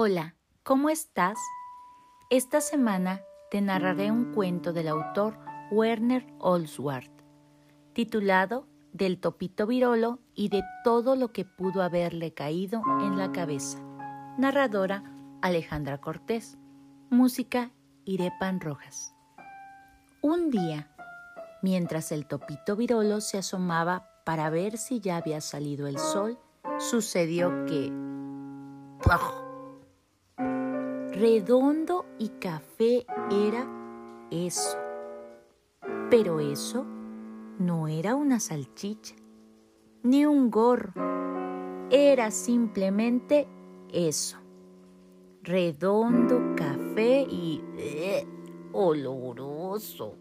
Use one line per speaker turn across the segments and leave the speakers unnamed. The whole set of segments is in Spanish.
Hola, ¿cómo estás? Esta semana te narraré un cuento del autor Werner Olswart, titulado Del topito virolo y de todo lo que pudo haberle caído en la cabeza. Narradora Alejandra Cortés. Música Irepan Rojas. Un día, mientras el topito virolo se asomaba para ver si ya había salido el sol, sucedió que... Redondo y café era eso. Pero eso no era una salchicha, ni un gorro. Era simplemente eso. Redondo, café y... ¡eh! oloroso.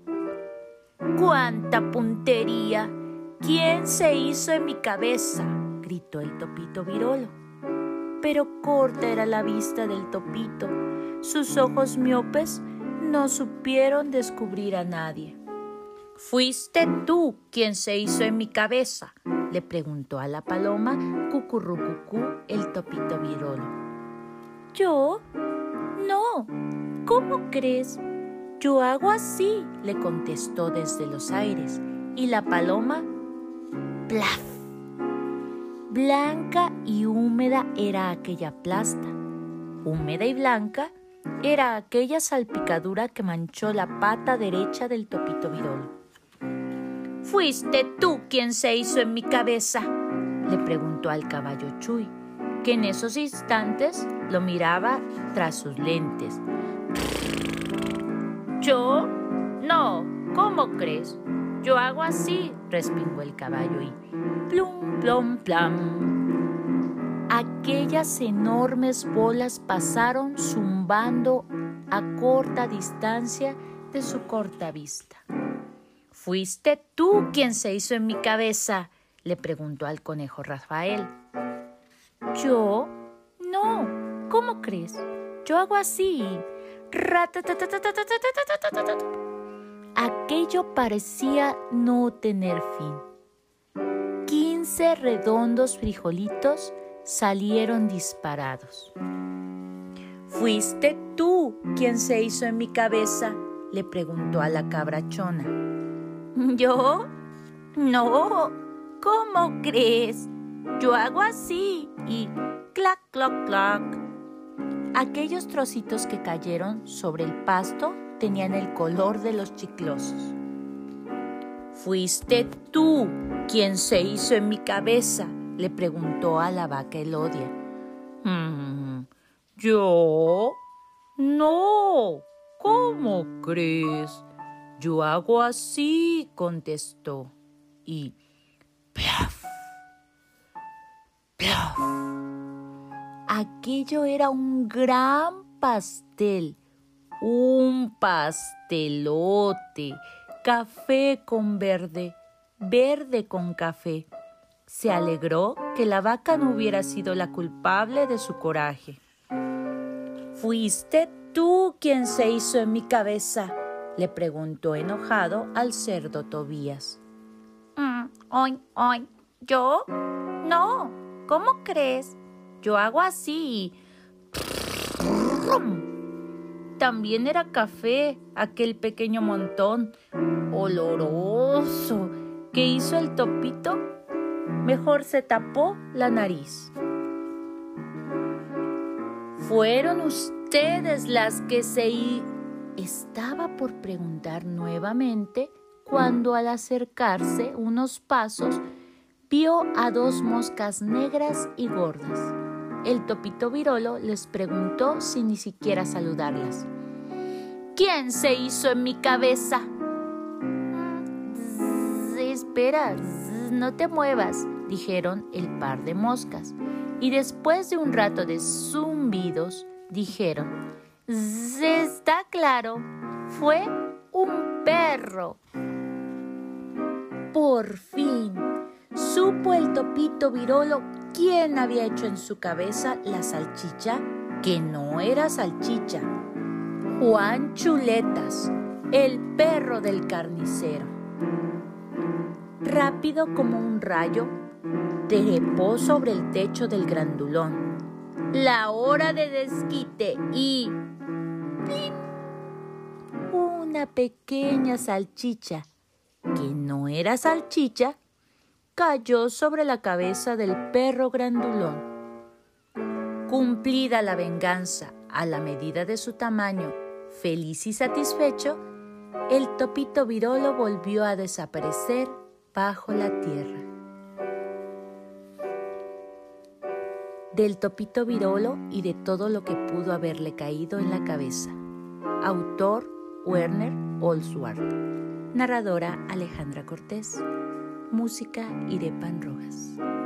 ¡Cuánta puntería! ¿Quién se hizo en mi cabeza? gritó el topito virolo. Pero corta era la vista del topito. Sus ojos miopes no supieron descubrir a nadie. ¿Fuiste tú quien se hizo en mi cabeza? le preguntó a la paloma cucurrucucú el topito virolo. ¿Yo? No. ¿Cómo crees? Yo hago así, le contestó desde los aires, y la paloma ¡Plaf! Blanca y húmeda era aquella plasta. Húmeda y blanca era aquella salpicadura que manchó la pata derecha del topito virolo. ¿Fuiste tú quien se hizo en mi cabeza? le preguntó al caballo Chuy, que en esos instantes lo miraba tras sus lentes. ¿Yo? No, ¿cómo crees? Yo hago así, respingó el caballo y plum, plum, plam. Aquellas enormes bolas pasaron zumbando a corta distancia de su corta vista. ¿Fuiste tú quien se hizo en mi cabeza? le preguntó al conejo Rafael. ¿Yo? No. ¿Cómo crees? Yo hago así. Aquello parecía no tener fin. Quince redondos frijolitos salieron disparados. ¿Fuiste tú quien se hizo en mi cabeza? le preguntó a la cabrachona. ¿Yo? No. ¿Cómo crees? Yo hago así y clac, clac, clac. Aquellos trocitos que cayeron sobre el pasto tenían el color de los chiclosos. ¿Fuiste tú quien se hizo en mi cabeza? le preguntó a la vaca Elodia. Mm, ¿Yo? No. ¿Cómo crees? Yo hago así, contestó. Y ¡plaf! ¡plaf! Aquello era un gran pastel un pastelote, café con verde, verde con café. Se alegró que la vaca no hubiera sido la culpable de su coraje. ¿Fuiste tú quien se hizo en mi cabeza? le preguntó enojado al cerdo Tobías. Mm, oy, oy, ¿yo? No, ¿cómo crees? Yo hago así. También era café, aquel pequeño montón, oloroso, que hizo el topito. Mejor se tapó la nariz. Fueron ustedes las que se... Estaba por preguntar nuevamente cuando al acercarse unos pasos vio a dos moscas negras y gordas. El topito virolo les preguntó sin ni siquiera saludarlas. ¿Quién se hizo en mi cabeza? espera, no te muevas, dijeron el par de moscas. Y después de un rato de zumbidos, dijeron, está claro, fue un perro. Por fin, supo el topito virolo quién había hecho en su cabeza la salchicha que no era salchicha. Juan Chuletas, el perro del carnicero. Rápido como un rayo, trepó sobre el techo del grandulón. la hora de desquite y... Una pequeña salchicha, que no era salchicha, cayó sobre la cabeza del perro grandulón. Cumplida la venganza a la medida de su tamaño, feliz y satisfecho, el topito virolo volvió a desaparecer bajo la tierra. Del topito virolo y de todo lo que pudo haberle caído en la cabeza. Autor Werner Olsward. Narradora Alejandra Cortés. Música Irepan Rojas.